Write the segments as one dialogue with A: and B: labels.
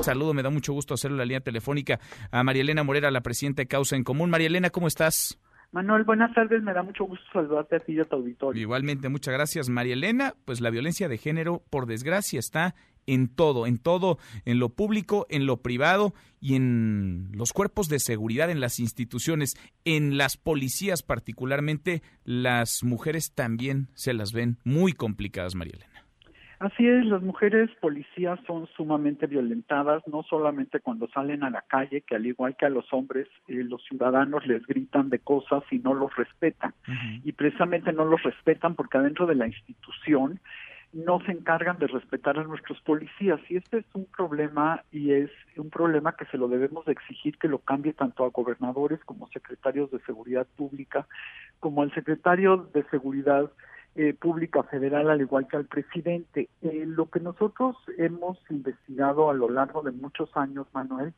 A: Saludo, me da mucho gusto hacerlo la línea telefónica a María Elena Morera, la presidenta de Causa en Común. María Elena, ¿cómo estás?
B: Manuel, buenas tardes, me da mucho gusto saludarte a ti y a tu auditorio.
A: Igualmente, muchas gracias. María Elena, pues la violencia de género, por desgracia, está en todo, en todo, en lo público, en lo privado y en los cuerpos de seguridad, en las instituciones, en las policías particularmente, las mujeres también se las ven muy complicadas, María Elena.
B: Así es, las mujeres policías son sumamente violentadas, no solamente cuando salen a la calle, que al igual que a los hombres, eh, los ciudadanos les gritan de cosas y no los respetan. Y precisamente no los respetan porque adentro de la institución no se encargan de respetar a nuestros policías y este es un problema y es un problema que se lo debemos de exigir que lo cambie tanto a gobernadores como secretarios de seguridad pública como al secretario de seguridad eh, pública federal al igual que al presidente eh, lo que nosotros hemos investigado a lo largo de muchos años Manuel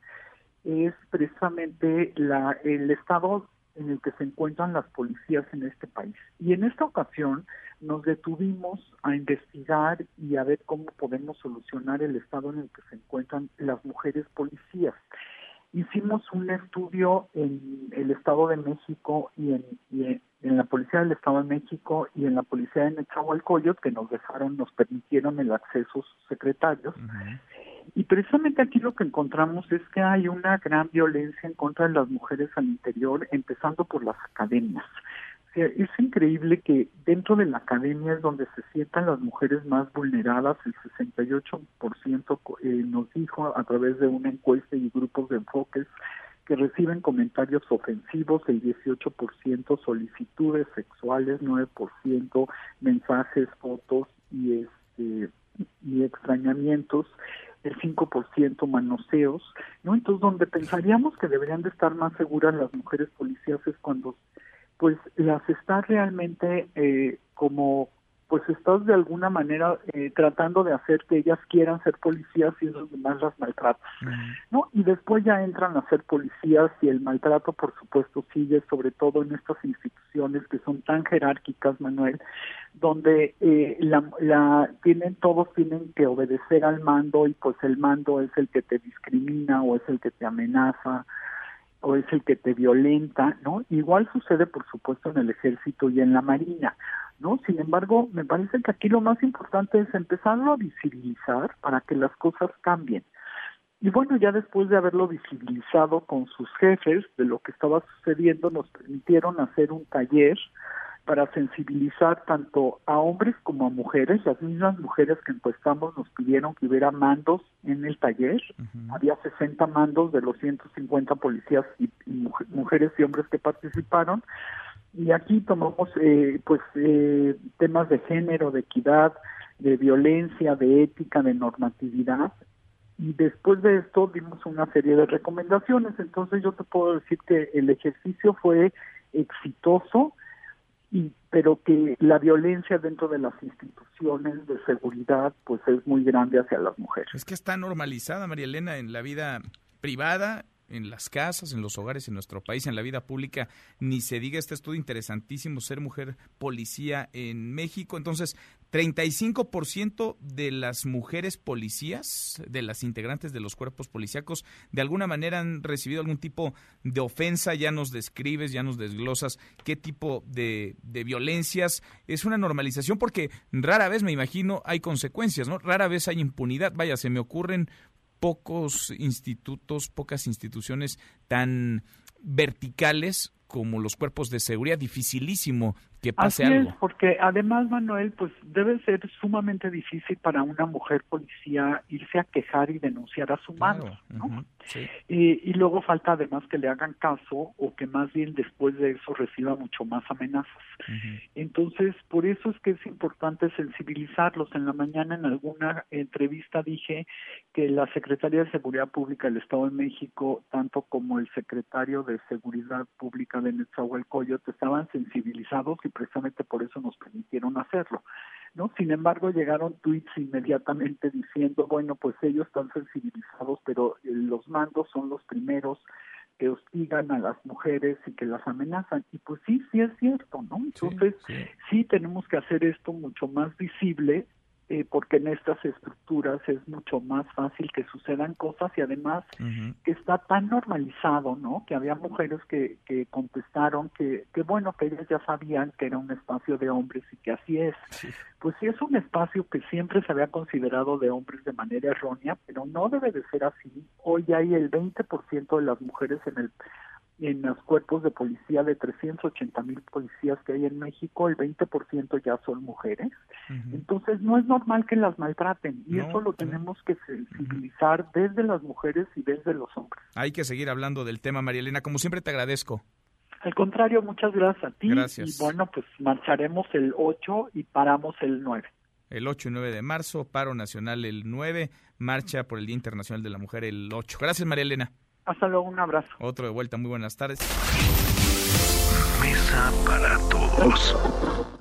B: es precisamente la el estado en el que se encuentran las policías en este país. Y en esta ocasión nos detuvimos a investigar y a ver cómo podemos solucionar el estado en el que se encuentran las mujeres policías. Hicimos un estudio en el Estado de México y en, en, la Policía del Estado de México y en la Policía de Nezahualcóyotl que nos dejaron, nos permitieron el acceso a sus secretarios. Y precisamente aquí lo que encontramos es que hay una gran violencia en contra de las mujeres al interior, empezando por las academias. Es increíble que dentro de la academia es donde se sientan las mujeres más vulneradas, el 68% eh, nos dijo a través de una encuesta y grupos de enfoques que reciben comentarios ofensivos, el 18% solicitudes sexuales, 9% mensajes, fotos y este y extrañamientos el 5% manoseos, ¿no? Entonces, donde pensaríamos que deberían de estar más seguras las mujeres policías es cuando, pues, las está realmente eh, como pues estás de alguna manera eh, tratando de hacer que ellas quieran ser policías y los demás las maltratan, ¿no? Y después ya entran a ser policías y el maltrato, por supuesto, sigue, sobre todo en estas instituciones que son tan jerárquicas, Manuel, donde eh, la, la tienen todos tienen que obedecer al mando y pues el mando es el que te discrimina o es el que te amenaza o es el que te violenta, ¿no? Igual sucede, por supuesto, en el ejército y en la marina. ¿no? Sin embargo, me parece que aquí lo más importante es empezarlo a visibilizar para que las cosas cambien. Y bueno, ya después de haberlo visibilizado con sus jefes de lo que estaba sucediendo, nos permitieron hacer un taller para sensibilizar tanto a hombres como a mujeres. Las mismas mujeres que encuestamos nos pidieron que hubiera mandos en el taller. Había 60 mandos de los 150 policías y mujeres y hombres que participaron y aquí tomamos eh, pues eh, temas de género, de equidad, de violencia, de ética, de normatividad y después de esto dimos una serie de recomendaciones. Entonces yo te puedo decir que el ejercicio fue exitoso, y, pero que la violencia dentro de las instituciones de seguridad pues es muy grande hacia las mujeres.
A: Es que está normalizada, María Elena, en la vida privada en las casas, en los hogares, en nuestro país, en la vida pública, ni se diga este estudio interesantísimo, ser mujer policía en México. Entonces, 35% de las mujeres policías, de las integrantes de los cuerpos policíacos, de alguna manera han recibido algún tipo de ofensa, ya nos describes, ya nos desglosas qué tipo de, de violencias. Es una normalización porque rara vez, me imagino, hay consecuencias, ¿no? Rara vez hay impunidad. Vaya, se me ocurren pocos institutos, pocas instituciones tan verticales como los cuerpos de seguridad, dificilísimo que pase
B: Así
A: algo.
B: Es, porque además, Manuel, pues debe ser sumamente difícil para una mujer policía irse a quejar y denunciar a su mano, ¿no? y, luego falta además que le hagan caso o que más bien después de eso reciba mucho más amenazas. Entonces, por eso es que es importante sensibilizarlos. En la mañana en alguna entrevista dije que la Secretaría de Seguridad Pública del Estado de México, tanto como el secretario de Seguridad Pública de Netzahualcoyot, estaban sensibilizados y precisamente por eso nos permitieron hacerlo. ¿no? Sin embargo, llegaron tweets inmediatamente diciendo, bueno, pues ellos están sensibilizados, pero eh, los mandos son los primeros que hostigan a las mujeres y que las amenazan. Y pues sí, sí es cierto, ¿no? Entonces, sí, tenemos que hacer esto mucho más visible eh, porque en estas estructuras es mucho más fácil que sucedan cosas y además que está tan normalizado, ¿no? Que había mujeres que, que contestaron que, que, bueno, que ellas ya sabían que era un espacio de hombres y que así es. Pues sí es un espacio que siempre se había considerado de hombres de manera errónea, pero no debe de ser así. Hoy hay el 20% de las mujeres en el en los cuerpos de policía de 380 mil policías que hay en México, el 20% ya son mujeres. Entonces no es normal que las maltraten y eso lo tenemos que sensibilizar desde las mujeres y desde los hombres.
A: Hay que seguir hablando del tema, María Elena. Como siempre te agradezco.
B: Al contrario, muchas gracias a ti.
A: Gracias.
B: Y bueno, pues marcharemos el 8 y paramos el 9
A: el 8 y 9 de marzo, paro nacional el 9, marcha por el Día Internacional de la Mujer el 8. Gracias, María Elena.
B: Hasta luego, un abrazo.
A: Otro de vuelta, muy buenas tardes.
C: Mesa para todos.